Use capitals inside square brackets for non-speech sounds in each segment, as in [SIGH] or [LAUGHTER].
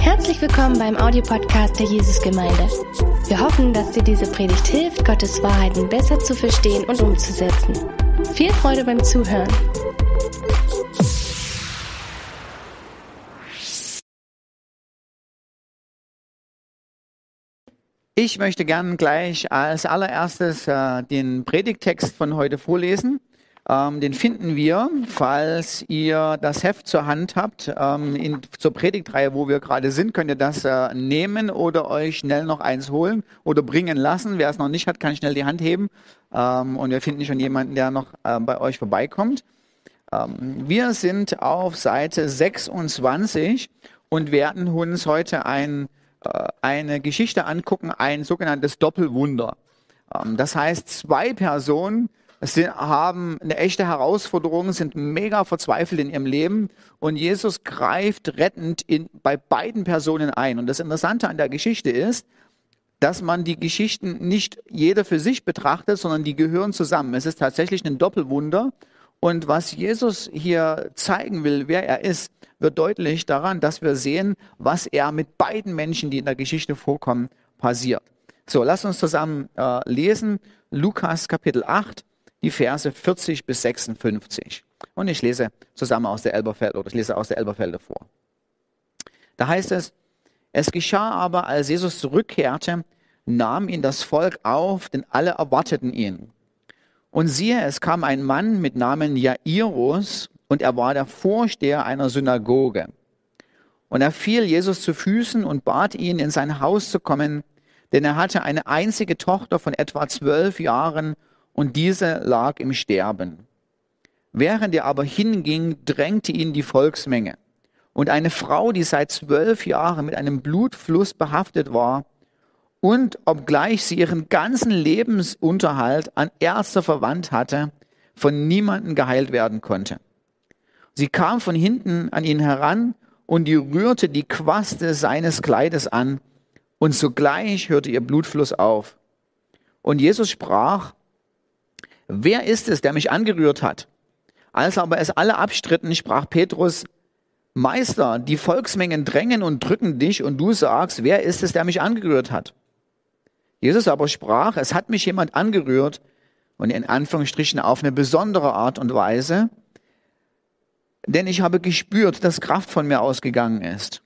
Herzlich willkommen beim Audiopodcast der Jesusgemeinde. Wir hoffen, dass dir diese Predigt hilft, Gottes Wahrheiten besser zu verstehen und umzusetzen. Viel Freude beim Zuhören. Ich möchte gern gleich als allererstes äh, den Predigtext von heute vorlesen. Ähm, den finden wir, falls ihr das Heft zur Hand habt, ähm, in, zur Predigtreihe, wo wir gerade sind, könnt ihr das äh, nehmen oder euch schnell noch eins holen oder bringen lassen. Wer es noch nicht hat, kann schnell die Hand heben. Ähm, und wir finden schon jemanden, der noch äh, bei euch vorbeikommt. Ähm, wir sind auf Seite 26 und werden uns heute ein äh, eine Geschichte angucken, ein sogenanntes Doppelwunder. Ähm, das heißt, zwei Personen haben eine echte Herausforderung, sind mega verzweifelt in ihrem Leben und Jesus greift rettend in, bei beiden Personen ein. Und das Interessante an der Geschichte ist, dass man die Geschichten nicht jeder für sich betrachtet, sondern die gehören zusammen. Es ist tatsächlich ein Doppelwunder. Und was Jesus hier zeigen will, wer er ist, wird deutlich daran, dass wir sehen, was er mit beiden Menschen, die in der Geschichte vorkommen, passiert. So, lass uns zusammen äh, lesen. Lukas Kapitel 8, die Verse 40 bis 56. Und ich lese zusammen aus der Elberfelder, oder ich lese aus der Elberfelder vor. Da heißt es, es geschah aber, als Jesus zurückkehrte, nahm ihn das Volk auf, denn alle erwarteten ihn. Und siehe, es kam ein Mann mit Namen Jairus, und er war der Vorsteher einer Synagoge. Und er fiel Jesus zu Füßen und bat ihn, in sein Haus zu kommen, denn er hatte eine einzige Tochter von etwa zwölf Jahren und diese lag im Sterben. Während er aber hinging, drängte ihn die Volksmenge. Und eine Frau, die seit zwölf Jahren mit einem Blutfluss behaftet war, und obgleich sie ihren ganzen Lebensunterhalt an Ärzte verwandt hatte, von niemanden geheilt werden konnte. Sie kam von hinten an ihn heran und die rührte die Quaste seines Kleides an und sogleich hörte ihr Blutfluss auf. Und Jesus sprach, wer ist es, der mich angerührt hat? Als aber es alle abstritten, sprach Petrus, Meister, die Volksmengen drängen und drücken dich und du sagst, wer ist es, der mich angerührt hat? Jesus aber sprach, es hat mich jemand angerührt und in Anführungsstrichen auf eine besondere Art und Weise, denn ich habe gespürt, dass Kraft von mir ausgegangen ist.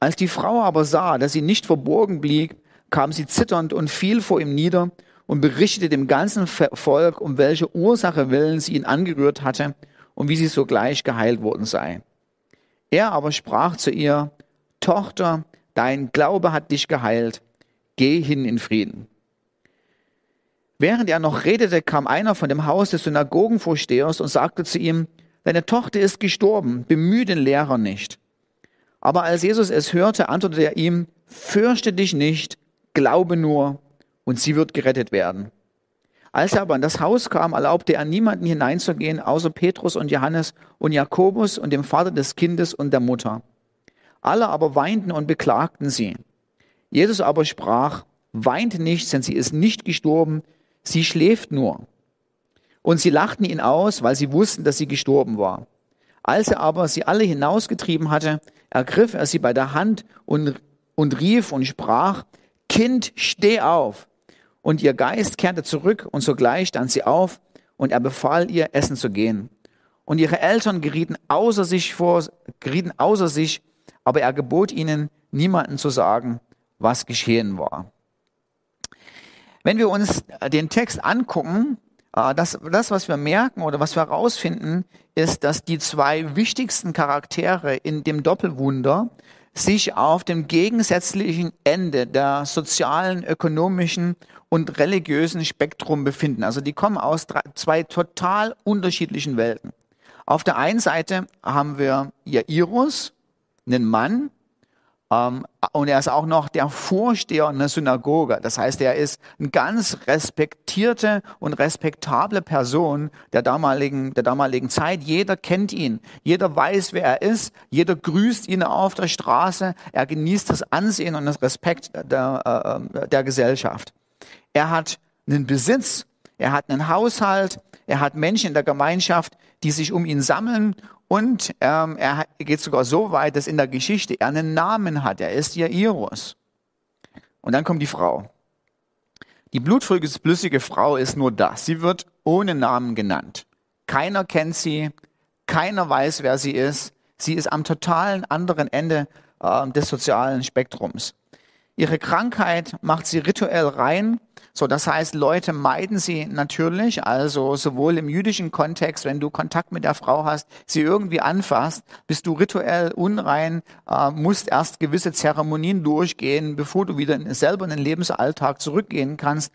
Als die Frau aber sah, dass sie nicht verborgen blieb, kam sie zitternd und fiel vor ihm nieder und berichtete dem ganzen Volk, um welche Ursache willen sie ihn angerührt hatte und wie sie sogleich geheilt worden sei. Er aber sprach zu ihr, Tochter, dein Glaube hat dich geheilt, geh hin in Frieden. Während er noch redete, kam einer von dem Haus des Synagogenvorstehers und sagte zu ihm, Deine Tochter ist gestorben, bemühe den Lehrer nicht. Aber als Jesus es hörte, antwortete er ihm, fürchte dich nicht, glaube nur, und sie wird gerettet werden. Als er aber in das Haus kam, erlaubte er niemanden hineinzugehen, außer Petrus und Johannes und Jakobus und dem Vater des Kindes und der Mutter. Alle aber weinten und beklagten sie. Jesus aber sprach, weint nicht, denn sie ist nicht gestorben, sie schläft nur. Und sie lachten ihn aus, weil sie wussten, dass sie gestorben war. Als er aber sie alle hinausgetrieben hatte, ergriff er sie bei der Hand und, und rief und sprach, Kind, steh auf. Und ihr Geist kehrte zurück und sogleich stand sie auf und er befahl ihr, essen zu gehen. Und ihre Eltern gerieten außer sich vor, gerieten außer sich, aber er gebot ihnen, niemanden zu sagen, was geschehen war. Wenn wir uns den Text angucken, äh, das, das, was wir merken oder was wir herausfinden, ist, dass die zwei wichtigsten Charaktere in dem Doppelwunder sich auf dem gegensätzlichen Ende der sozialen, ökonomischen und religiösen Spektrum befinden. Also die kommen aus drei, zwei total unterschiedlichen Welten. Auf der einen Seite haben wir Jairus, einen Mann, und er ist auch noch der Vorsteher einer Synagoge. Das heißt, er ist eine ganz respektierte und respektable Person der damaligen, der damaligen Zeit. Jeder kennt ihn. Jeder weiß, wer er ist. Jeder grüßt ihn auf der Straße. Er genießt das Ansehen und das Respekt der, äh, der Gesellschaft. Er hat einen Besitz. er hat einen Haushalt, er hat Menschen in der Gemeinschaft, die sich um ihn sammeln und ähm, er geht sogar so weit, dass in der Geschichte er einen Namen hat. Er ist Jairus. Und dann kommt die Frau. Die blutflüssige Frau ist nur das. Sie wird ohne Namen genannt. Keiner kennt sie, keiner weiß, wer sie ist. Sie ist am totalen anderen Ende äh, des sozialen Spektrums. Ihre Krankheit macht sie rituell rein. So, das heißt, Leute meiden sie natürlich, also sowohl im jüdischen Kontext, wenn du Kontakt mit der Frau hast, sie irgendwie anfasst, bist du rituell unrein, äh, musst erst gewisse Zeremonien durchgehen, bevor du wieder in, selber in den Lebensalltag zurückgehen kannst.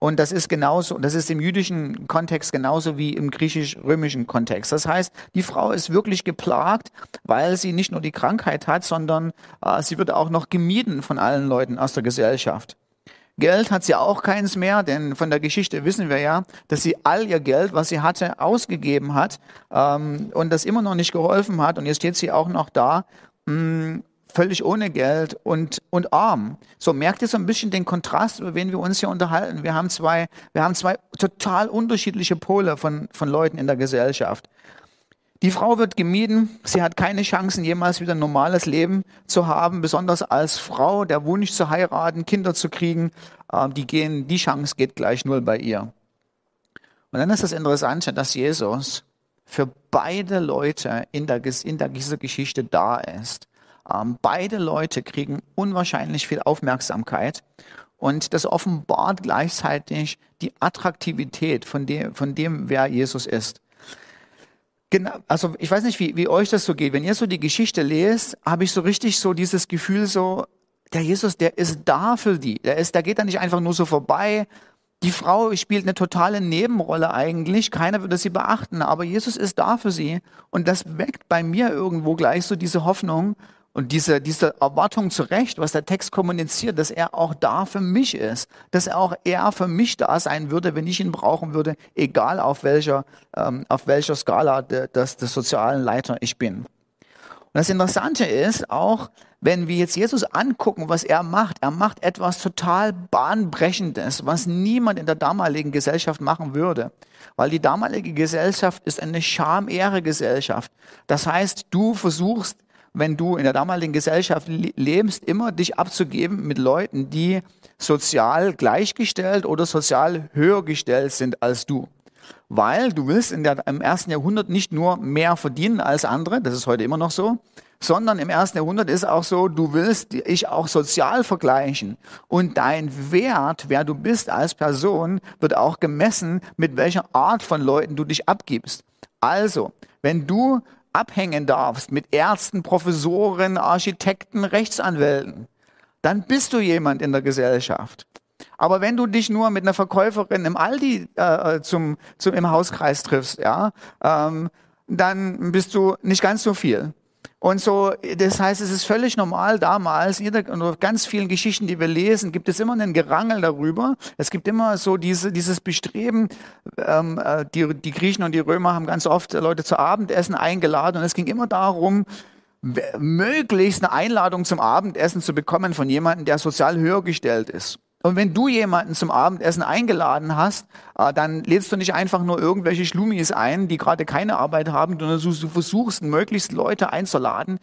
Und das ist genauso, das ist im jüdischen Kontext genauso wie im griechisch-römischen Kontext. Das heißt, die Frau ist wirklich geplagt, weil sie nicht nur die Krankheit hat, sondern äh, sie wird auch noch gemieden von allen Leuten aus der Gesellschaft. Geld hat sie auch keins mehr, denn von der Geschichte wissen wir ja, dass sie all ihr Geld, was sie hatte, ausgegeben hat ähm, und das immer noch nicht geholfen hat. Und jetzt steht sie auch noch da mh, hm, völlig ohne Geld und, und arm. So merkt ihr so ein bisschen den Kontrast, über wen wir uns hier unterhalten. Wir haben zwei, wir haben zwei total unterschiedliche Pole von, von Leuten in der Gesellschaft. Die Frau wird gemieden, sie hat keine Chancen, jemals wieder ein normales Leben zu haben, besonders als Frau, der Wunsch zu heiraten, Kinder zu kriegen, äh, die, gehen, die Chance geht gleich null bei ihr. Und dann ist das Interessante, dass Jesus für beide Leute in, der, in der, dieser Geschichte da ist. Ähm, beide Leute kriegen unwahrscheinlich viel Aufmerksamkeit und das offenbart gleichzeitig die Attraktivität von dem, von dem wer Jesus ist. Genau, also ich weiß nicht, wie, wie euch das so geht. Wenn ihr so die Geschichte lest, habe ich so richtig so dieses Gefühl so, der Jesus, der ist da für die. Der ist, der geht da nicht einfach nur so vorbei. Die Frau spielt eine totale Nebenrolle eigentlich. Keiner würde sie beachten, aber Jesus ist da für sie. Und das weckt bei mir irgendwo gleich so diese Hoffnung, und diese, diese Erwartung zurecht, was der Text kommuniziert, dass er auch da für mich ist, dass er auch er für mich da sein würde, wenn ich ihn brauchen würde, egal auf welcher, ähm, auf welcher Skala de, des, des sozialen Leiter ich bin. Und das Interessante ist auch, wenn wir jetzt Jesus angucken, was er macht, er macht etwas total bahnbrechendes, was niemand in der damaligen Gesellschaft machen würde. Weil die damalige Gesellschaft ist eine Scham-Ehre-Gesellschaft. Das heißt, du versuchst wenn du in der damaligen Gesellschaft lebst, immer dich abzugeben mit Leuten, die sozial gleichgestellt oder sozial höher gestellt sind als du. Weil du willst in der, im ersten Jahrhundert nicht nur mehr verdienen als andere, das ist heute immer noch so, sondern im ersten Jahrhundert ist auch so, du willst dich auch sozial vergleichen. Und dein Wert, wer du bist als Person, wird auch gemessen, mit welcher Art von Leuten du dich abgibst. Also, wenn du abhängen darfst mit Ärzten, Professoren, Architekten, Rechtsanwälten, dann bist du jemand in der Gesellschaft. Aber wenn du dich nur mit einer Verkäuferin im Aldi äh, äh zum, zum, im Hauskreis triffst, ja, ähm, dann bist du nicht ganz so viel. Und so, das heißt, es ist völlig normal damals, jeder, ganz vielen Geschichten, die wir lesen, gibt es immer einen Gerangel darüber. Es gibt immer so diese, dieses Bestreben, ähm, äh, die, die Griechen und die Römer haben ganz oft Leute zu Abendessen eingeladen und es ging immer darum, möglichst eine Einladung zum Abendessen zu bekommen von jemandem, der sozial höher gestellt ist. Und wenn du jemanden zum Abendessen eingeladen hast, äh, dann lädst du nicht einfach nur irgendwelche Schlumis ein, die gerade keine Arbeit haben, sondern du, versuchst möglichst Leute einzuladen,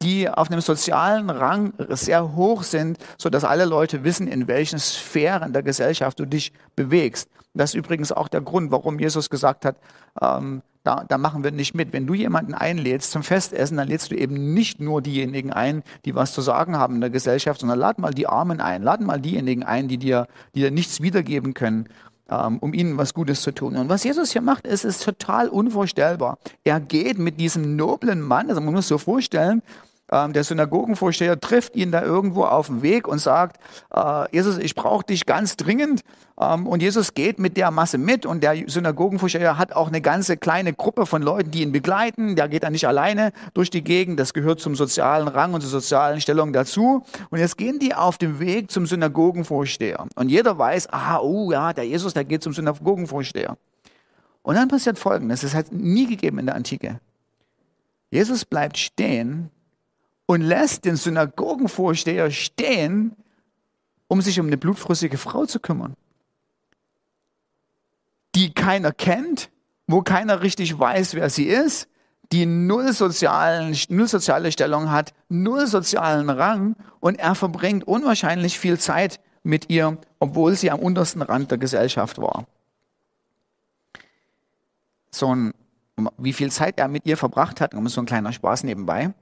die auf einem sozialen Rang sehr hoch sind, so dass alle Leute wissen, in welchen Sphären der Gesellschaft du dich bewegst. Das ist übrigens auch der Grund, warum Jesus gesagt hat, ähm, da, da machen wir nicht mit. Wenn du jemanden einlädst zum Festessen, dann lädst du eben nicht nur diejenigen ein, die was zu sagen haben in der Gesellschaft, sondern lad mal die Armen ein, lad mal diejenigen ein, die dir, die dir nichts wiedergeben können, ähm, um ihnen was Gutes zu tun. Und was Jesus hier macht, ist, ist total unvorstellbar. Er geht mit diesem noblen Mann, also man muss so vorstellen, ähm, der Synagogenvorsteher trifft ihn da irgendwo auf dem Weg und sagt, äh, Jesus, ich brauche dich ganz dringend. Ähm, und Jesus geht mit der Masse mit und der Synagogenvorsteher hat auch eine ganze kleine Gruppe von Leuten, die ihn begleiten. Der geht dann nicht alleine durch die Gegend. Das gehört zum sozialen Rang und zur sozialen Stellung dazu. Und jetzt gehen die auf dem Weg zum Synagogenvorsteher. Und jeder weiß, ah, oh ja, der Jesus, der geht zum Synagogenvorsteher. Und dann passiert Folgendes. Das hat nie gegeben in der Antike. Jesus bleibt stehen und lässt den Synagogenvorsteher stehen, um sich um eine blutfröstige Frau zu kümmern. die keiner kennt, wo keiner richtig weiß, wer sie ist, die null, sozialen, null soziale Stellung hat, null sozialen Rang und er verbringt unwahrscheinlich viel Zeit mit ihr, obwohl sie am untersten Rand der Gesellschaft war. So ein, wie viel Zeit er mit ihr verbracht hat, um so ein kleiner Spaß nebenbei,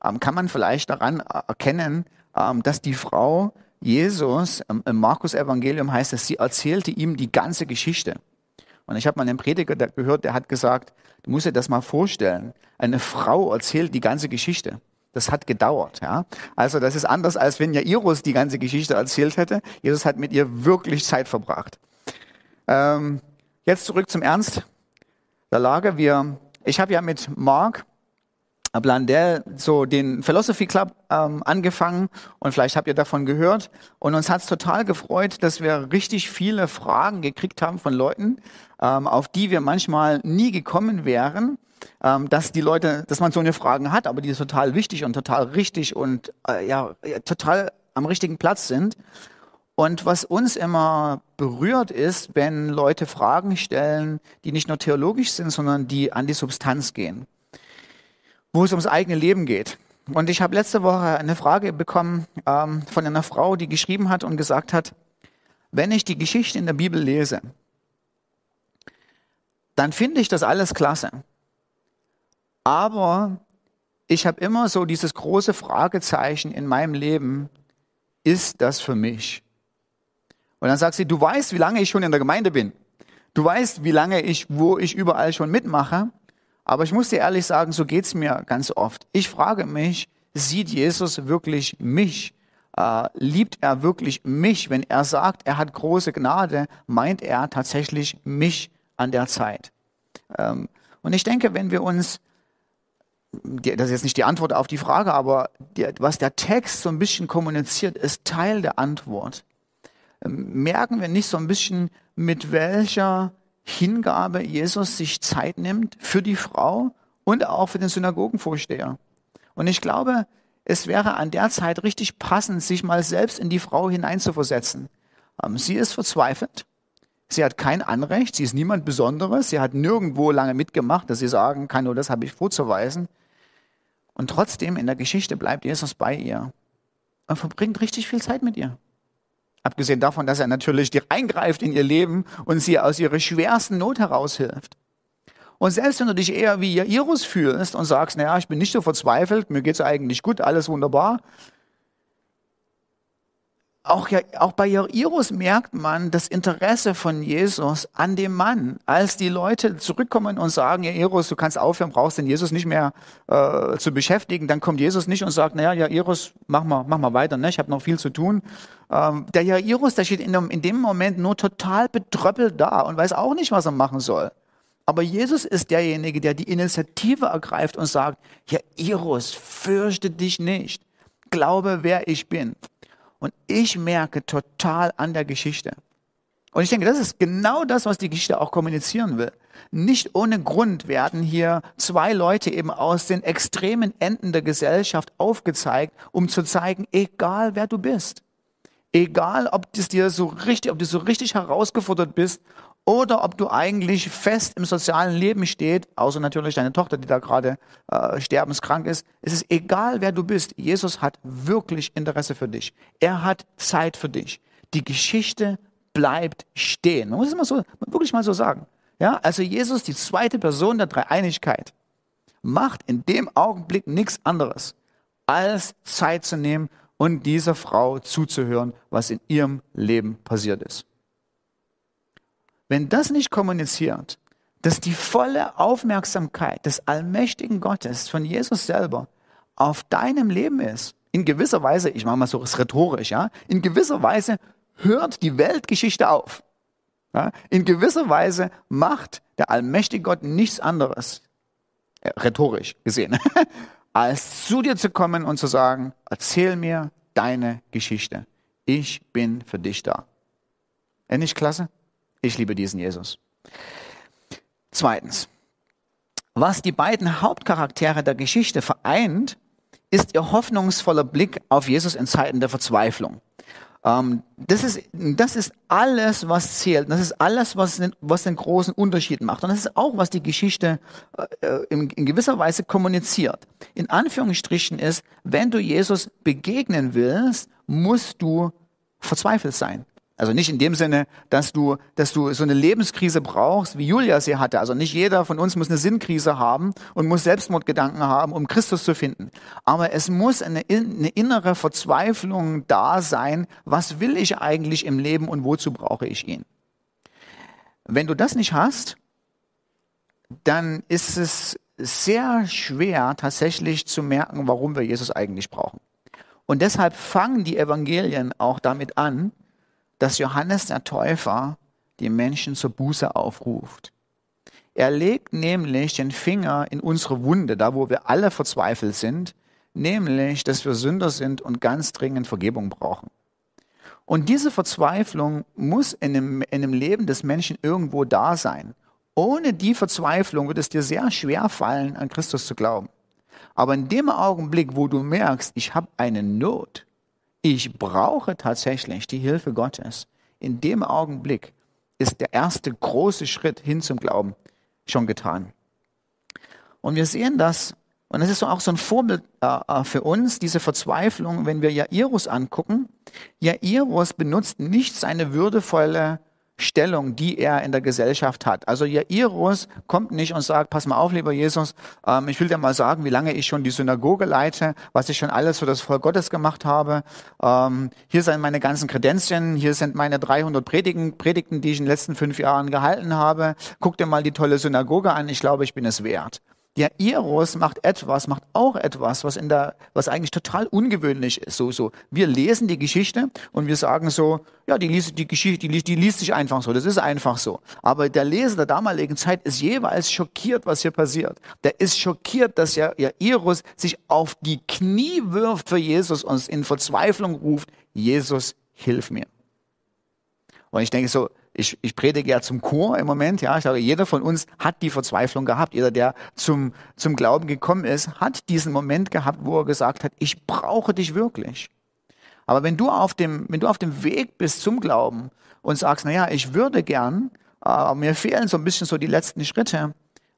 kann man vielleicht daran erkennen, ähm, dass die Frau Jesus, ähm, im Markus Evangelium heißt es, sie erzählte ihm die ganze Geschichte. Und ich habe mal einen Prediger gehört, der hat gesagt, du musst dir das mal vorstellen. Eine Frau erzählt die ganze Geschichte. Das hat gedauert, ja. Also das ist anders, als wenn Jairus die ganze Geschichte erzählt hätte. Jesus hat mit ihr wirklich Zeit verbracht. Ähm, jetzt zurück zum Ernst der Lage. Wir, ich habe ja mit Mark Blandell so den Philosophy Club ähm, angefangen und vielleicht habt ihr davon gehört. Und uns hat es total gefreut, dass wir richtig viele Fragen gekriegt haben von Leuten, ähm, auf die wir manchmal nie gekommen wären. Ähm, dass die Leute, dass man so eine Fragen hat, aber die total wichtig und total richtig und äh, ja total am richtigen Platz sind. Und was uns immer berührt ist, wenn Leute Fragen stellen, die nicht nur theologisch sind, sondern die an die Substanz gehen wo es ums eigene Leben geht. Und ich habe letzte Woche eine Frage bekommen ähm, von einer Frau, die geschrieben hat und gesagt hat, wenn ich die Geschichte in der Bibel lese, dann finde ich das alles klasse. Aber ich habe immer so dieses große Fragezeichen in meinem Leben, ist das für mich? Und dann sagt sie, du weißt, wie lange ich schon in der Gemeinde bin. Du weißt, wie lange ich, wo ich überall schon mitmache. Aber ich muss dir ehrlich sagen, so geht's mir ganz oft. Ich frage mich, sieht Jesus wirklich mich? Äh, liebt er wirklich mich? Wenn er sagt, er hat große Gnade, meint er tatsächlich mich an der Zeit? Ähm, und ich denke, wenn wir uns, das ist jetzt nicht die Antwort auf die Frage, aber die, was der Text so ein bisschen kommuniziert, ist Teil der Antwort. Ähm, merken wir nicht so ein bisschen, mit welcher Hingabe Jesus sich Zeit nimmt für die Frau und auch für den Synagogenvorsteher. Und ich glaube, es wäre an der Zeit richtig passend, sich mal selbst in die Frau hineinzuversetzen. Ähm, sie ist verzweifelt. Sie hat kein Anrecht. Sie ist niemand Besonderes. Sie hat nirgendwo lange mitgemacht, dass sie sagen kann, nur das habe ich vorzuweisen. Und trotzdem in der Geschichte bleibt Jesus bei ihr und verbringt richtig viel Zeit mit ihr. Abgesehen davon, dass er natürlich eingreift in ihr Leben und sie aus ihrer schwersten Not heraushilft. Und selbst wenn du dich eher wie Jairus fühlst und sagst, naja, ich bin nicht so verzweifelt, mir geht's eigentlich gut, alles wunderbar, auch, ja, auch bei Jairus merkt man das Interesse von Jesus an dem Mann. Als die Leute zurückkommen und sagen, Jairus, du kannst aufhören, brauchst den Jesus nicht mehr äh, zu beschäftigen, dann kommt Jesus nicht und sagt, naja, Jairus, mach mal, mach mal weiter, ne? ich habe noch viel zu tun. Ähm, der Jairus, der steht in dem, in dem Moment nur total betröppelt da und weiß auch nicht, was er machen soll. Aber Jesus ist derjenige, der die Initiative ergreift und sagt, Jairus, fürchte dich nicht. Glaube, wer ich bin. Und ich merke total an der Geschichte. Und ich denke, das ist genau das, was die Geschichte auch kommunizieren will. Nicht ohne Grund werden hier zwei Leute eben aus den extremen Enden der Gesellschaft aufgezeigt, um zu zeigen, egal wer du bist, egal ob dir so richtig, ob du so richtig herausgefordert bist oder ob du eigentlich fest im sozialen Leben steht, außer natürlich deine Tochter, die da gerade äh, sterbenskrank ist. Es ist egal, wer du bist. Jesus hat wirklich Interesse für dich. Er hat Zeit für dich. Die Geschichte bleibt stehen. Man muss es mal so, wirklich mal so sagen. Ja, also Jesus, die zweite Person der Dreieinigkeit, macht in dem Augenblick nichts anderes, als Zeit zu nehmen und dieser Frau zuzuhören, was in ihrem Leben passiert ist. Wenn das nicht kommuniziert, dass die volle Aufmerksamkeit des allmächtigen Gottes von Jesus selber auf deinem Leben ist, in gewisser Weise, ich mache mal so rhetorisch, ja, in gewisser Weise hört die Weltgeschichte auf. Ja, in gewisser Weise macht der allmächtige Gott nichts anderes, äh, rhetorisch gesehen, [LAUGHS] als zu dir zu kommen und zu sagen, erzähl mir deine Geschichte. Ich bin für dich da. Endlich klasse? Ich liebe diesen Jesus. Zweitens, was die beiden Hauptcharaktere der Geschichte vereint, ist ihr hoffnungsvoller Blick auf Jesus in Zeiten der Verzweiflung. Ähm, das, ist, das ist alles, was zählt. Das ist alles, was, was den großen Unterschied macht. Und das ist auch, was die Geschichte äh, in, in gewisser Weise kommuniziert. In Anführungsstrichen ist, wenn du Jesus begegnen willst, musst du verzweifelt sein. Also nicht in dem Sinne, dass du, dass du so eine Lebenskrise brauchst, wie Julia sie hatte. Also nicht jeder von uns muss eine Sinnkrise haben und muss Selbstmordgedanken haben, um Christus zu finden. Aber es muss eine, eine innere Verzweiflung da sein. Was will ich eigentlich im Leben und wozu brauche ich ihn? Wenn du das nicht hast, dann ist es sehr schwer tatsächlich zu merken, warum wir Jesus eigentlich brauchen. Und deshalb fangen die Evangelien auch damit an, dass Johannes der Täufer die Menschen zur Buße aufruft. Er legt nämlich den Finger in unsere Wunde, da wo wir alle verzweifelt sind, nämlich, dass wir Sünder sind und ganz dringend Vergebung brauchen. Und diese Verzweiflung muss in dem, in dem Leben des Menschen irgendwo da sein. Ohne die Verzweiflung wird es dir sehr schwer fallen, an Christus zu glauben. Aber in dem Augenblick, wo du merkst, ich habe eine Not, ich brauche tatsächlich die Hilfe Gottes. In dem Augenblick ist der erste große Schritt hin zum Glauben schon getan. Und wir sehen das, und es ist auch so ein Vorbild äh, äh, für uns, diese Verzweiflung, wenn wir Jairus angucken. Jairus benutzt nicht seine würdevolle Stellung, die er in der Gesellschaft hat. Also Jairus kommt nicht und sagt, pass mal auf, lieber Jesus, ähm, ich will dir mal sagen, wie lange ich schon die Synagoge leite, was ich schon alles für das Volk Gottes gemacht habe. Ähm, hier sind meine ganzen Kredenzien, hier sind meine 300 Predigen, Predigten, die ich in den letzten fünf Jahren gehalten habe. Guck dir mal die tolle Synagoge an, ich glaube, ich bin es wert. Der Eros macht etwas, macht auch etwas, was in der, was eigentlich total ungewöhnlich ist. So, so. Wir lesen die Geschichte und wir sagen so, ja, die liest, die Geschichte, die, die liest sich einfach so. Das ist einfach so. Aber der Leser der damaligen Zeit ist jeweils schockiert, was hier passiert. Der ist schockiert, dass ja, ja Eros sich auf die Knie wirft für Jesus und in Verzweiflung ruft, Jesus, hilf mir. Und ich denke so, ich, ich predige ja zum Chor im Moment, ja. Ich sage, jeder von uns hat die Verzweiflung gehabt. Jeder, der zum, zum Glauben gekommen ist, hat diesen Moment gehabt, wo er gesagt hat, ich brauche dich wirklich. Aber wenn du auf dem, wenn du auf dem Weg bist zum Glauben und sagst, na ja, ich würde gern, äh, mir fehlen so ein bisschen so die letzten Schritte,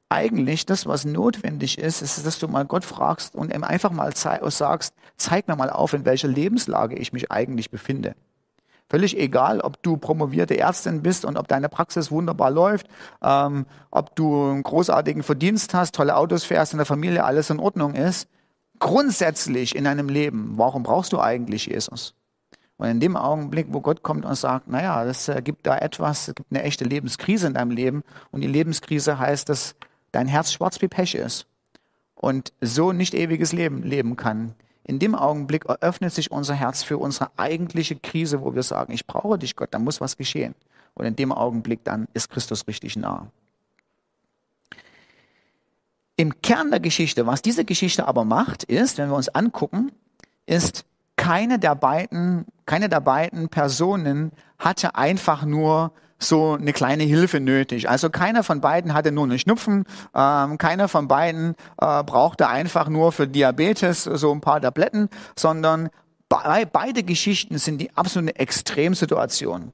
eigentlich das, was notwendig ist, ist, dass du mal Gott fragst und ihm einfach mal sagst, zeig mir mal auf, in welcher Lebenslage ich mich eigentlich befinde. Völlig egal, ob du promovierte Ärztin bist und ob deine Praxis wunderbar läuft, ähm, ob du einen großartigen Verdienst hast, tolle Autos fährst, in der Familie alles in Ordnung ist. Grundsätzlich in deinem Leben, warum brauchst du eigentlich Jesus? Und in dem Augenblick, wo Gott kommt und sagt, naja, es äh, gibt da etwas, es gibt eine echte Lebenskrise in deinem Leben und die Lebenskrise heißt, dass dein Herz schwarz wie Pech ist und so nicht ewiges Leben leben kann, in dem Augenblick eröffnet sich unser Herz für unsere eigentliche Krise, wo wir sagen, ich brauche dich, Gott, da muss was geschehen. Und in dem Augenblick dann ist Christus richtig nah. Im Kern der Geschichte, was diese Geschichte aber macht, ist, wenn wir uns angucken, ist, keine der beiden, keine der beiden Personen hatte einfach nur so eine kleine Hilfe nötig. Also keiner von beiden hatte nur einen Schnupfen, ähm, keiner von beiden äh, brauchte einfach nur für Diabetes so ein paar Tabletten, sondern be beide Geschichten sind die absolute Extremsituation.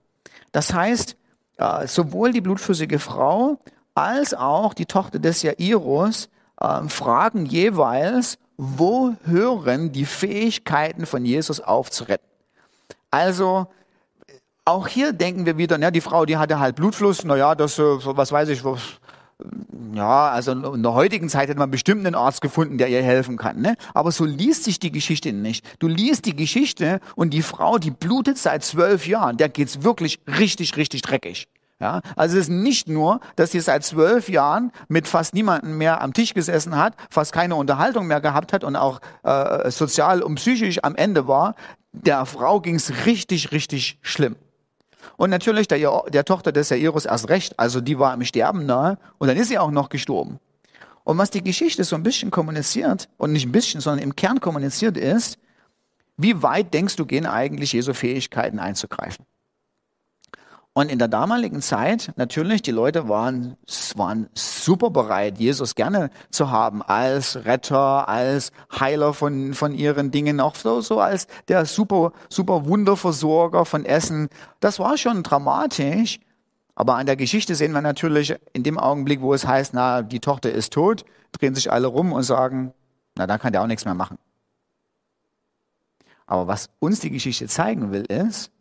Das heißt, äh, sowohl die blutflüssige Frau als auch die Tochter des Jairus äh, fragen jeweils, wo hören die Fähigkeiten von Jesus auf zu retten? Also auch hier denken wir wieder, ne, die Frau, die hatte halt Blutfluss, na ja, das, äh, was weiß ich, was, ja, also in der heutigen Zeit hätte man bestimmt einen Arzt gefunden, der ihr helfen kann. Ne? Aber so liest sich die Geschichte nicht. Du liest die Geschichte und die Frau, die blutet seit zwölf Jahren, der geht's wirklich richtig, richtig dreckig. Ja, also es ist nicht nur, dass sie seit zwölf Jahren mit fast niemandem mehr am Tisch gesessen hat, fast keine Unterhaltung mehr gehabt hat und auch äh, sozial und psychisch am Ende war. Der Frau ging's richtig, richtig schlimm. Und natürlich der, der Tochter des Jairus erst recht. Also die war im Sterben nahe und dann ist sie auch noch gestorben. Und was die Geschichte so ein bisschen kommuniziert, und nicht ein bisschen, sondern im Kern kommuniziert ist, wie weit denkst du, gehen eigentlich Jesu Fähigkeiten einzugreifen? Und in der damaligen Zeit, natürlich, die Leute waren, waren super bereit, Jesus gerne zu haben, als Retter, als Heiler von, von ihren Dingen, auch so, so als der super, super Wunderversorger von Essen. Das war schon dramatisch. Aber an der Geschichte sehen wir natürlich in dem Augenblick, wo es heißt, na, die Tochter ist tot, drehen sich alle rum und sagen, na, da kann der auch nichts mehr machen. Aber was uns die Geschichte zeigen will, ist,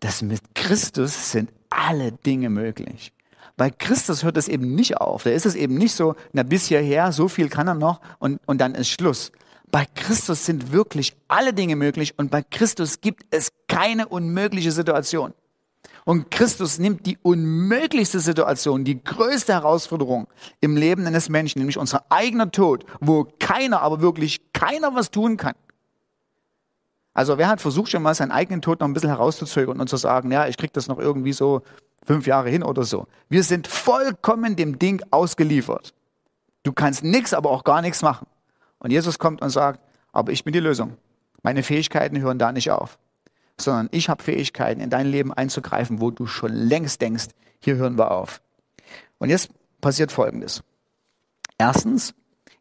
dass mit Christus sind alle Dinge möglich. Bei Christus hört es eben nicht auf. Da ist es eben nicht so, na bis hierher, so viel kann er noch und, und dann ist Schluss. Bei Christus sind wirklich alle Dinge möglich und bei Christus gibt es keine unmögliche Situation. Und Christus nimmt die unmöglichste Situation, die größte Herausforderung im Leben eines Menschen, nämlich unser eigener Tod, wo keiner, aber wirklich keiner was tun kann. Also wer hat versucht schon mal seinen eigenen Tod noch ein bisschen herauszuzögern und zu sagen, ja, ich krieg das noch irgendwie so fünf Jahre hin oder so. Wir sind vollkommen dem Ding ausgeliefert. Du kannst nichts, aber auch gar nichts machen. Und Jesus kommt und sagt, aber ich bin die Lösung. Meine Fähigkeiten hören da nicht auf, sondern ich habe Fähigkeiten, in dein Leben einzugreifen, wo du schon längst denkst, hier hören wir auf. Und jetzt passiert Folgendes. Erstens,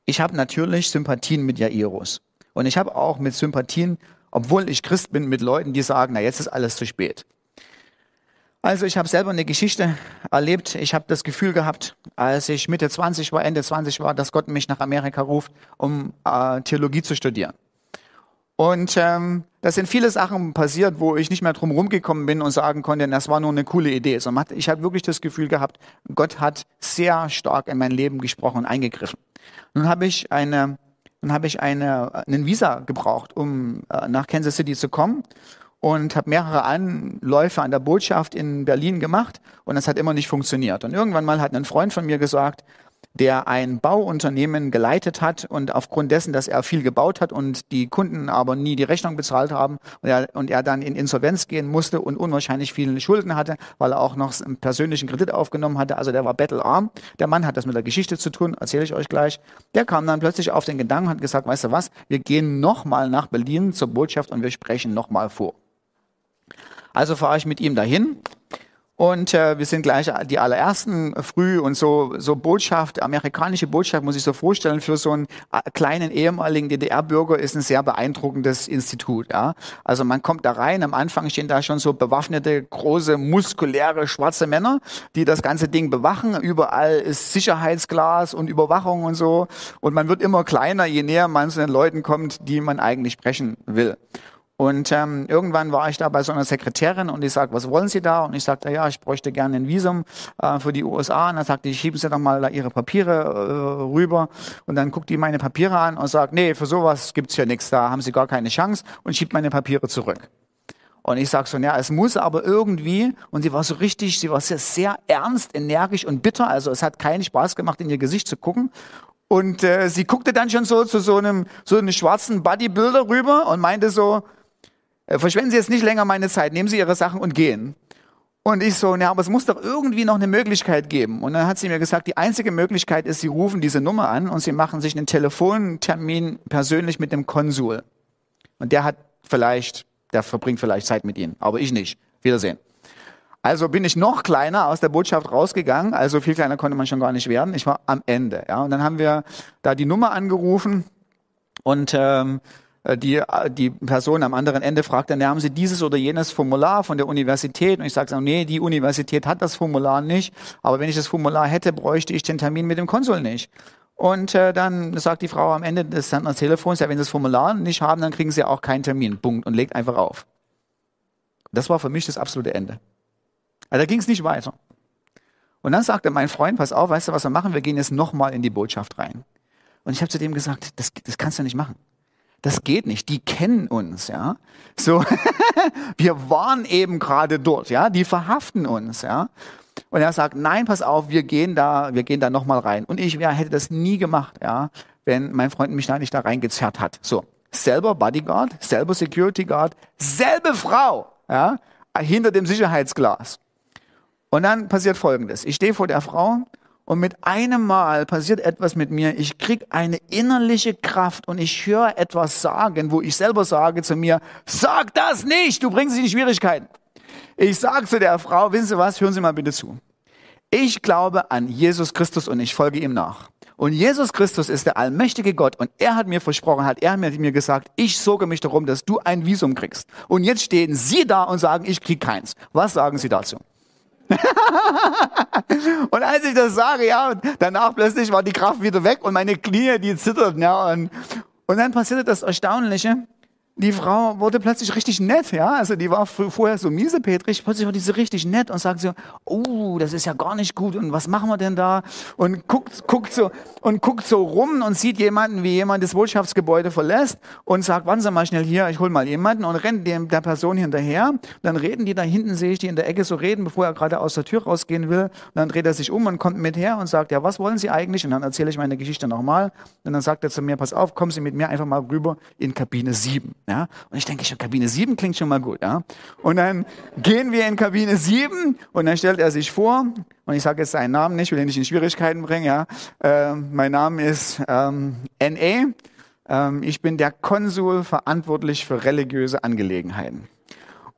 ich habe natürlich Sympathien mit Jairus. Und ich habe auch mit Sympathien obwohl ich Christ bin, mit Leuten, die sagen, na jetzt ist alles zu spät. Also ich habe selber eine Geschichte erlebt. Ich habe das Gefühl gehabt, als ich Mitte 20 war, Ende 20 war, dass Gott mich nach Amerika ruft, um äh, Theologie zu studieren. Und ähm, da sind viele Sachen passiert, wo ich nicht mehr drum rumgekommen bin und sagen konnte, das war nur eine coole Idee. Sondern ich habe wirklich das Gefühl gehabt, Gott hat sehr stark in mein Leben gesprochen und eingegriffen. Nun habe ich eine dann habe ich eine, einen Visa gebraucht, um äh, nach Kansas City zu kommen und habe mehrere Anläufe an der Botschaft in Berlin gemacht und das hat immer nicht funktioniert. Und irgendwann mal hat ein Freund von mir gesagt, der ein Bauunternehmen geleitet hat und aufgrund dessen, dass er viel gebaut hat und die Kunden aber nie die Rechnung bezahlt haben und er, und er dann in Insolvenz gehen musste und unwahrscheinlich viele Schulden hatte, weil er auch noch einen persönlichen Kredit aufgenommen hatte. Also der war bettelarm. Der Mann hat das mit der Geschichte zu tun, erzähle ich euch gleich. Der kam dann plötzlich auf den Gedanken und hat gesagt, weißt du was, wir gehen nochmal nach Berlin zur Botschaft und wir sprechen nochmal vor. Also fahre ich mit ihm dahin und äh, wir sind gleich die allerersten früh und so, so Botschaft, amerikanische Botschaft muss ich so vorstellen, für so einen äh, kleinen ehemaligen DDR-Bürger ist ein sehr beeindruckendes Institut. Ja? Also man kommt da rein, am Anfang stehen da schon so bewaffnete, große, muskuläre, schwarze Männer, die das ganze Ding bewachen. Überall ist Sicherheitsglas und Überwachung und so. Und man wird immer kleiner, je näher man zu den Leuten kommt, die man eigentlich sprechen will. Und ähm, irgendwann war ich da bei so einer Sekretärin und die sagt, was wollen Sie da? Und ich sagte, ja, ich bräuchte gerne ein Visum äh, für die USA. Und dann sagte ich, schieben Sie doch mal da Ihre Papiere äh, rüber. Und dann guckt die meine Papiere an und sagt, nee, für sowas gibt's hier nichts, da haben Sie gar keine Chance und schiebt meine Papiere zurück. Und ich sag so, ja, es muss aber irgendwie, und sie war so richtig, sie war sehr, sehr ernst, energisch und bitter, also es hat keinen Spaß gemacht, in ihr Gesicht zu gucken. Und äh, sie guckte dann schon so zu so einem, so einem schwarzen Bodybuilder rüber und meinte so, verschwenden Sie jetzt nicht länger meine Zeit, nehmen Sie Ihre Sachen und gehen. Und ich so, ja, aber es muss doch irgendwie noch eine Möglichkeit geben. Und dann hat sie mir gesagt, die einzige Möglichkeit ist, Sie rufen diese Nummer an und Sie machen sich einen Telefontermin persönlich mit dem Konsul. Und der hat vielleicht, der verbringt vielleicht Zeit mit Ihnen, aber ich nicht. Wiedersehen. Also bin ich noch kleiner aus der Botschaft rausgegangen. Also viel kleiner konnte man schon gar nicht werden. Ich war am Ende. Ja, und dann haben wir da die Nummer angerufen und ähm, äh, die, äh, die Person am anderen Ende fragt dann, haben Sie dieses oder jenes Formular von der Universität? Und ich sage, nee, die Universität hat das Formular nicht. Aber wenn ich das Formular hätte, bräuchte ich den Termin mit dem Konsul nicht. Und äh, dann sagt die Frau am Ende des Telefons, ja, wenn Sie das Formular nicht haben, dann kriegen Sie auch keinen Termin. Punkt. Und legt einfach auf. Das war für mich das absolute Ende. Also da ging es nicht weiter. Und dann sagte mein Freund, pass auf, weißt du, was wir machen? Wir gehen jetzt nochmal in die Botschaft rein. Und ich habe zu dem gesagt, das, das kannst du nicht machen. Das geht nicht. Die kennen uns, ja. So, [LAUGHS] wir waren eben gerade dort, ja. Die verhaften uns, ja. Und er sagt, nein, pass auf, wir gehen da, wir gehen da nochmal rein. Und ich ja, hätte das nie gemacht, ja, wenn mein Freund mich da nicht da reingezerrt hat. So, selber Bodyguard, selber Security Guard, selbe Frau, ja, hinter dem Sicherheitsglas. Und dann passiert Folgendes. Ich stehe vor der Frau und mit einem Mal passiert etwas mit mir. Ich krieg eine innerliche Kraft und ich höre etwas sagen, wo ich selber sage zu mir, sag das nicht, du bringst dich in Schwierigkeiten. Ich sage zu der Frau, wissen Sie was, hören Sie mal bitte zu. Ich glaube an Jesus Christus und ich folge ihm nach. Und Jesus Christus ist der allmächtige Gott und er hat mir versprochen, hat er mir gesagt, ich sorge mich darum, dass du ein Visum kriegst. Und jetzt stehen Sie da und sagen, ich krieg keins. Was sagen Sie dazu? [LAUGHS] und als ich das sage, ja, danach plötzlich war die Kraft wieder weg und meine Knie, die zitterten, ja, und, und dann passierte das Erstaunliche die Frau wurde plötzlich richtig nett, ja. Also die war vorher so miesepetrig, plötzlich wurde sie richtig nett und sagt so, oh, das ist ja gar nicht gut und was machen wir denn da? Und guckt, guckt so und guckt so rum und sieht jemanden, wie jemand das Wohlschaftsgebäude verlässt und sagt, warten Sie mal schnell hier, ich hol mal jemanden und rennt dem, der Person hinterher. Dann reden die da hinten, sehe ich die in der Ecke so reden, bevor er gerade aus der Tür rausgehen will. Und dann dreht er sich um und kommt mit her und sagt, ja, was wollen Sie eigentlich? Und dann erzähle ich meine Geschichte nochmal. Und dann sagt er zu mir, pass auf, kommen Sie mit mir einfach mal rüber in Kabine 7. Ja? Und ich denke schon, Kabine 7 klingt schon mal gut. Ja? Und dann gehen wir in Kabine 7 und dann stellt er sich vor, und ich sage jetzt seinen Namen nicht, will ihn nicht in Schwierigkeiten bringen. Ja? Äh, mein Name ist ähm, N.E. Ähm, ich bin der Konsul verantwortlich für religiöse Angelegenheiten.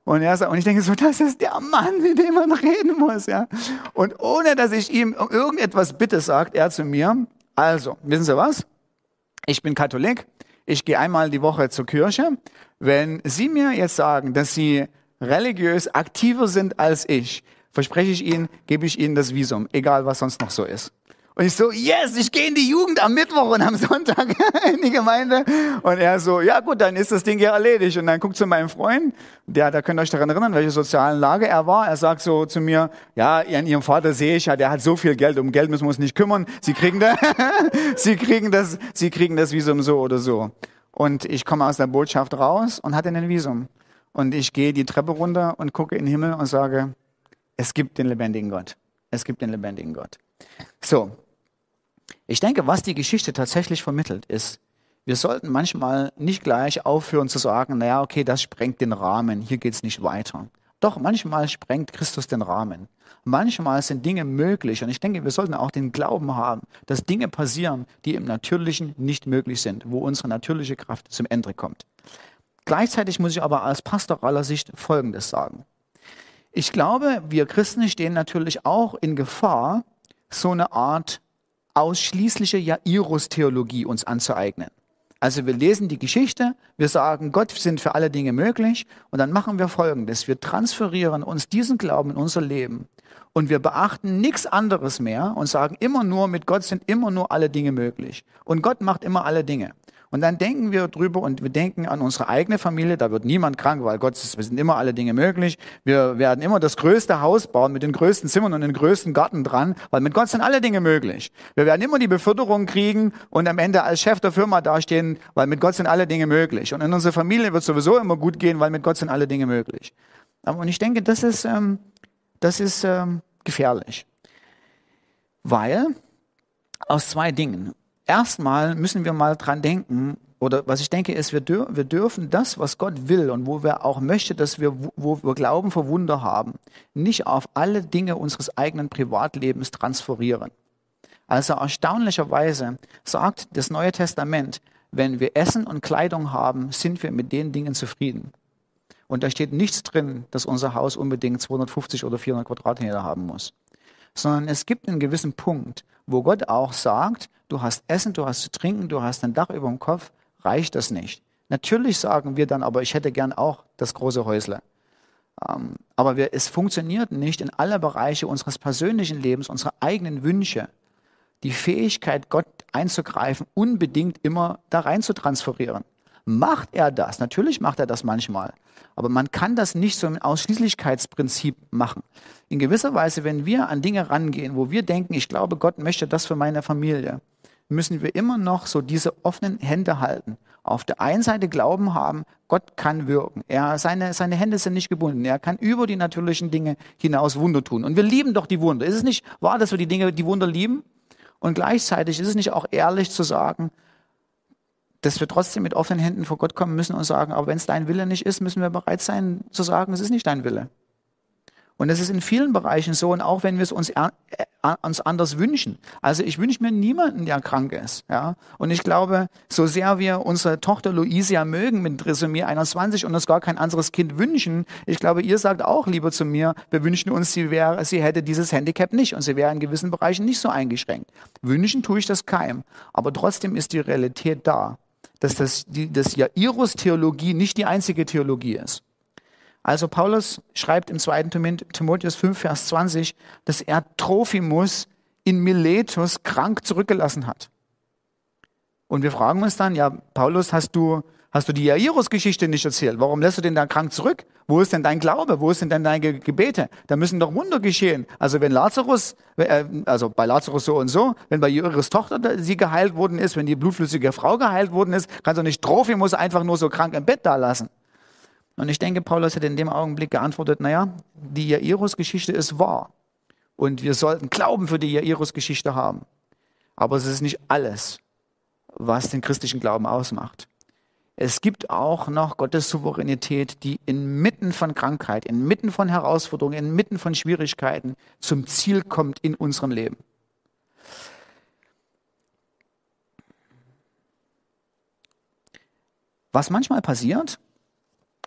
Und, er und ich denke so, das ist der Mann, mit dem man reden muss. Ja? Und ohne dass ich ihm irgendetwas bitte, sagt er zu mir, also, wissen Sie was? Ich bin Katholik, ich gehe einmal die Woche zur Kirche. Wenn Sie mir jetzt sagen, dass Sie religiös aktiver sind als ich, verspreche ich Ihnen, gebe ich Ihnen das Visum, egal was sonst noch so ist. Und ich so, yes, ich gehe in die Jugend am Mittwoch und am Sonntag [LAUGHS] in die Gemeinde. Und er so, ja gut, dann ist das Ding ja erledigt. Und dann guckt zu meinem Freund, der, da könnt ihr euch daran erinnern, welche sozialen Lage er war. Er sagt so zu mir, ja, an Ihrem Vater sehe ich ja, der hat so viel Geld, um Geld müssen wir uns nicht kümmern. Sie kriegen das, [LAUGHS] Sie kriegen das, Sie kriegen das Visum so oder so. Und ich komme aus der Botschaft raus und hatte ein Visum. Und ich gehe die Treppe runter und gucke in den Himmel und sage, es gibt den lebendigen Gott. Es gibt den lebendigen Gott. So, ich denke, was die Geschichte tatsächlich vermittelt, ist, wir sollten manchmal nicht gleich aufhören zu sagen, naja, okay, das sprengt den Rahmen, hier geht's nicht weiter. Doch manchmal sprengt Christus den Rahmen. Manchmal sind Dinge möglich und ich denke, wir sollten auch den Glauben haben, dass Dinge passieren, die im Natürlichen nicht möglich sind, wo unsere natürliche Kraft zum Ende kommt. Gleichzeitig muss ich aber aus pastoraler Sicht Folgendes sagen. Ich glaube, wir Christen stehen natürlich auch in Gefahr, so eine Art ausschließliche Jairus-Theologie uns anzueignen. Also wir lesen die Geschichte, wir sagen, Gott sind für alle Dinge möglich und dann machen wir Folgendes. Wir transferieren uns diesen Glauben in unser Leben und wir beachten nichts anderes mehr und sagen immer nur, mit Gott sind immer nur alle Dinge möglich. Und Gott macht immer alle Dinge. Und dann denken wir drüber und wir denken an unsere eigene Familie. Da wird niemand krank, weil Gott ist, wir sind immer alle Dinge möglich. Wir werden immer das größte Haus bauen mit den größten Zimmern und den größten Garten dran, weil mit Gott sind alle Dinge möglich. Wir werden immer die Beförderung kriegen und am Ende als Chef der Firma dastehen, weil mit Gott sind alle Dinge möglich. Und in unserer Familie wird sowieso immer gut gehen, weil mit Gott sind alle Dinge möglich. Und ich denke, das ist, ähm, das ist ähm, gefährlich. Weil aus zwei Dingen erstmal müssen wir mal dran denken, oder was ich denke ist, wir, dür wir dürfen das, was Gott will und wo wir auch möchte, dass wir, wo wir Glauben für Wunder haben, nicht auf alle Dinge unseres eigenen Privatlebens transferieren. Also erstaunlicherweise sagt das Neue Testament, wenn wir Essen und Kleidung haben, sind wir mit den Dingen zufrieden. Und da steht nichts drin, dass unser Haus unbedingt 250 oder 400 Quadratmeter haben muss. Sondern es gibt einen gewissen Punkt, wo Gott auch sagt, du hast Essen, du hast zu trinken, du hast ein Dach über dem Kopf, reicht das nicht. Natürlich sagen wir dann, aber ich hätte gern auch das große Häusle. Ähm, aber wir, es funktioniert nicht in alle Bereiche unseres persönlichen Lebens, unserer eigenen Wünsche, die Fähigkeit, Gott einzugreifen, unbedingt immer da rein zu transferieren. Macht er das? Natürlich macht er das manchmal. Aber man kann das nicht so im Ausschließlichkeitsprinzip machen. In gewisser Weise, wenn wir an Dinge rangehen, wo wir denken, ich glaube, Gott möchte das für meine Familie, müssen wir immer noch so diese offenen Hände halten. Auf der einen Seite Glauben haben, Gott kann wirken. Er, seine, seine Hände sind nicht gebunden. Er kann über die natürlichen Dinge hinaus Wunder tun. Und wir lieben doch die Wunder. Ist es nicht wahr, dass wir die Dinge, die Wunder lieben? Und gleichzeitig ist es nicht auch ehrlich zu sagen, dass wir trotzdem mit offenen Händen vor Gott kommen müssen und sagen, aber wenn es dein Wille nicht ist, müssen wir bereit sein zu sagen, es ist nicht dein Wille. Und das ist in vielen Bereichen so und auch wenn wir es uns, äh, uns anders wünschen. Also ich wünsche mir niemanden, der krank ist. Ja? Und ich glaube, so sehr wir unsere Tochter Luisia mögen mit Resümee 21 und uns gar kein anderes Kind wünschen, ich glaube, ihr sagt auch lieber zu mir, wir wünschen uns, sie, wäre, sie hätte dieses Handicap nicht und sie wäre in gewissen Bereichen nicht so eingeschränkt. Wünschen tue ich das keinem. Aber trotzdem ist die Realität da, dass das, die, das Jairus-Theologie nicht die einzige Theologie ist. Also Paulus schreibt im 2. Timotheus 5, Vers 20, dass er Trophimus in Miletus krank zurückgelassen hat. Und wir fragen uns dann, ja, Paulus, hast du, hast du die Jairus-Geschichte nicht erzählt? Warum lässt du den da krank zurück? Wo ist denn dein Glaube? Wo sind denn deine Gebete? Da müssen doch Wunder geschehen. Also wenn Lazarus, äh, also bei Lazarus so und so, wenn bei Jairus Tochter sie geheilt worden ist, wenn die blutflüssige Frau geheilt worden ist, kannst du nicht Trophimus einfach nur so krank im Bett da lassen. Und ich denke, Paulus hat in dem Augenblick geantwortet, naja, die Jairus-Geschichte ist wahr. Und wir sollten Glauben für die Jairus-Geschichte haben. Aber es ist nicht alles, was den christlichen Glauben ausmacht. Es gibt auch noch Gottes Souveränität, die inmitten von Krankheit, inmitten von Herausforderungen, inmitten von Schwierigkeiten zum Ziel kommt in unserem Leben. Was manchmal passiert,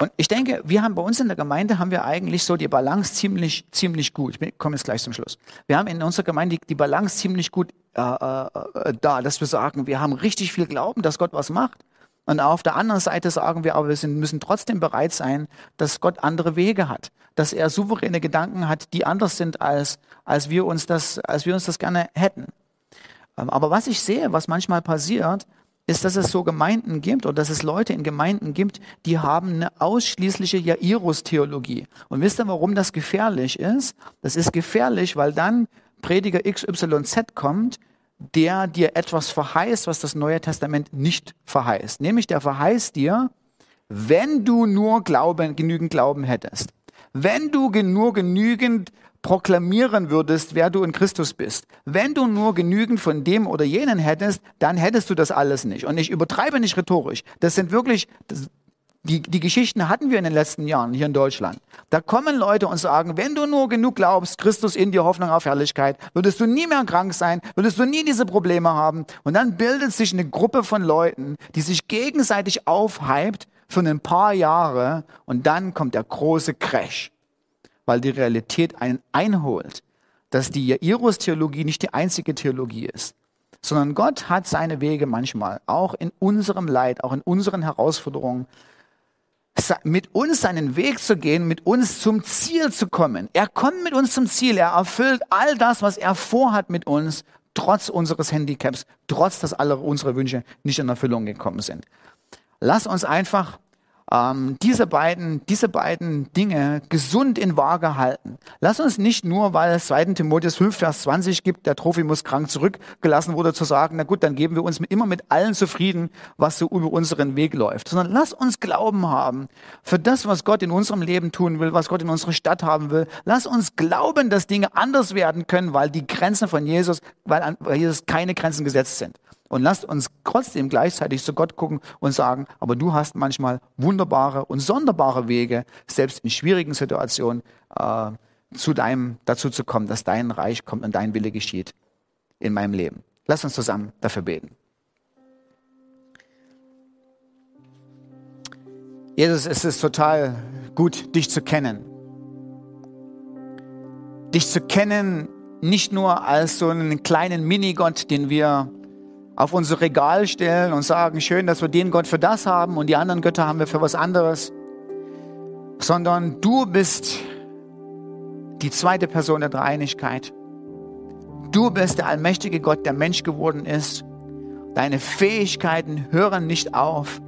und ich denke, wir haben bei uns in der Gemeinde haben wir eigentlich so die Balance ziemlich, ziemlich gut. Ich komme jetzt gleich zum Schluss. Wir haben in unserer Gemeinde die, Balance ziemlich gut äh, äh, da, dass wir sagen, wir haben richtig viel Glauben, dass Gott was macht. Und auf der anderen Seite sagen wir aber, wir müssen trotzdem bereit sein, dass Gott andere Wege hat, dass er souveräne Gedanken hat, die anders sind, als, als, wir, uns das, als wir uns das gerne hätten. Ähm, aber was ich sehe, was manchmal passiert, ist, dass es so Gemeinden gibt oder dass es Leute in Gemeinden gibt, die haben eine ausschließliche Jairus-Theologie. Und wisst ihr, warum das gefährlich ist? Das ist gefährlich, weil dann Prediger XYZ kommt, der dir etwas verheißt, was das Neue Testament nicht verheißt. Nämlich der verheißt dir, wenn du nur Glauben, genügend Glauben hättest, wenn du nur genügend proklamieren würdest, wer du in Christus bist. Wenn du nur genügend von dem oder jenen hättest, dann hättest du das alles nicht. Und ich übertreibe nicht rhetorisch. Das sind wirklich, die, die Geschichten hatten wir in den letzten Jahren hier in Deutschland. Da kommen Leute und sagen, wenn du nur genug glaubst, Christus in dir, Hoffnung auf Herrlichkeit, würdest du nie mehr krank sein, würdest du nie diese Probleme haben. Und dann bildet sich eine Gruppe von Leuten, die sich gegenseitig aufhypt für ein paar Jahre und dann kommt der große Crash weil die Realität einen einholt, dass die Jairus-Theologie nicht die einzige Theologie ist, sondern Gott hat seine Wege manchmal, auch in unserem Leid, auch in unseren Herausforderungen, mit uns seinen Weg zu gehen, mit uns zum Ziel zu kommen. Er kommt mit uns zum Ziel, er erfüllt all das, was er vorhat mit uns, trotz unseres Handicaps, trotz dass alle unsere Wünsche nicht in Erfüllung gekommen sind. Lass uns einfach ähm, diese, beiden, diese beiden Dinge gesund in Waage halten. Lass uns nicht nur, weil es 2. Timotheus 5, Vers 20 gibt, der Trophimus krank zurückgelassen wurde, zu sagen, na gut, dann geben wir uns immer mit allen zufrieden, was so über unseren Weg läuft. Sondern lass uns Glauben haben für das, was Gott in unserem Leben tun will, was Gott in unserer Stadt haben will. Lass uns glauben, dass Dinge anders werden können, weil die Grenzen von Jesus, weil an Jesus keine Grenzen gesetzt sind. Und lasst uns trotzdem gleichzeitig zu Gott gucken und sagen, aber du hast manchmal wunderbare und sonderbare Wege, selbst in schwierigen Situationen äh, zu deinem, dazu zu kommen, dass dein Reich kommt und dein Wille geschieht in meinem Leben. Lass uns zusammen dafür beten. Jesus, es ist total gut, dich zu kennen. Dich zu kennen, nicht nur als so einen kleinen Minigott, den wir auf unser Regal stellen und sagen, schön, dass wir den Gott für das haben und die anderen Götter haben wir für was anderes, sondern du bist die zweite Person der Dreieinigkeit. Du bist der allmächtige Gott, der Mensch geworden ist. Deine Fähigkeiten hören nicht auf.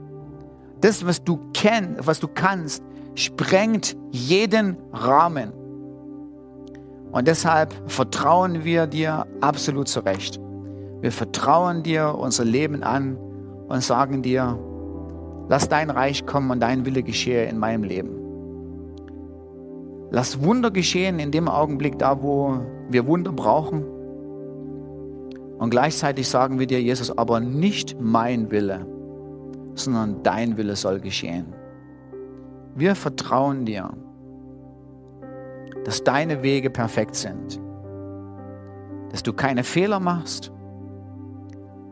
Das, was du kennst, was du kannst, sprengt jeden Rahmen. Und deshalb vertrauen wir dir absolut zurecht. Wir vertrauen dir unser Leben an und sagen dir, lass dein Reich kommen und dein Wille geschehe in meinem Leben. Lass Wunder geschehen in dem Augenblick da, wo wir Wunder brauchen. Und gleichzeitig sagen wir dir, Jesus, aber nicht mein Wille, sondern dein Wille soll geschehen. Wir vertrauen dir. dass deine Wege perfekt sind, dass du keine Fehler machst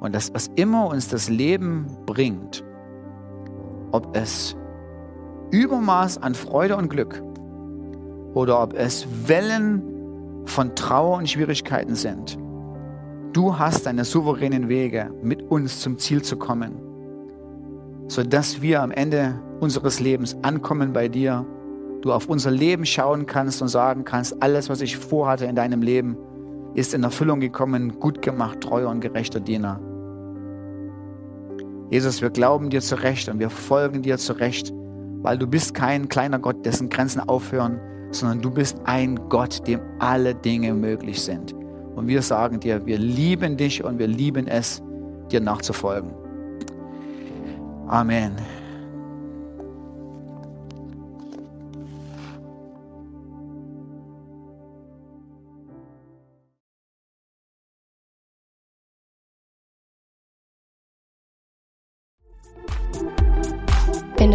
und dass was immer uns das Leben bringt, ob es Übermaß an Freude und Glück oder ob es Wellen von Trauer und Schwierigkeiten sind, du hast deine souveränen Wege, mit uns zum Ziel zu kommen, sodass wir am Ende unseres Lebens ankommen bei dir, du auf unser Leben schauen kannst und sagen kannst, alles, was ich vorhatte in deinem Leben, ist in Erfüllung gekommen, gut gemacht, treuer und gerechter Diener. Jesus, wir glauben dir zurecht und wir folgen dir zurecht, weil du bist kein kleiner Gott, dessen Grenzen aufhören, sondern du bist ein Gott, dem alle Dinge möglich sind. Und wir sagen dir, wir lieben dich und wir lieben es, dir nachzufolgen. Amen.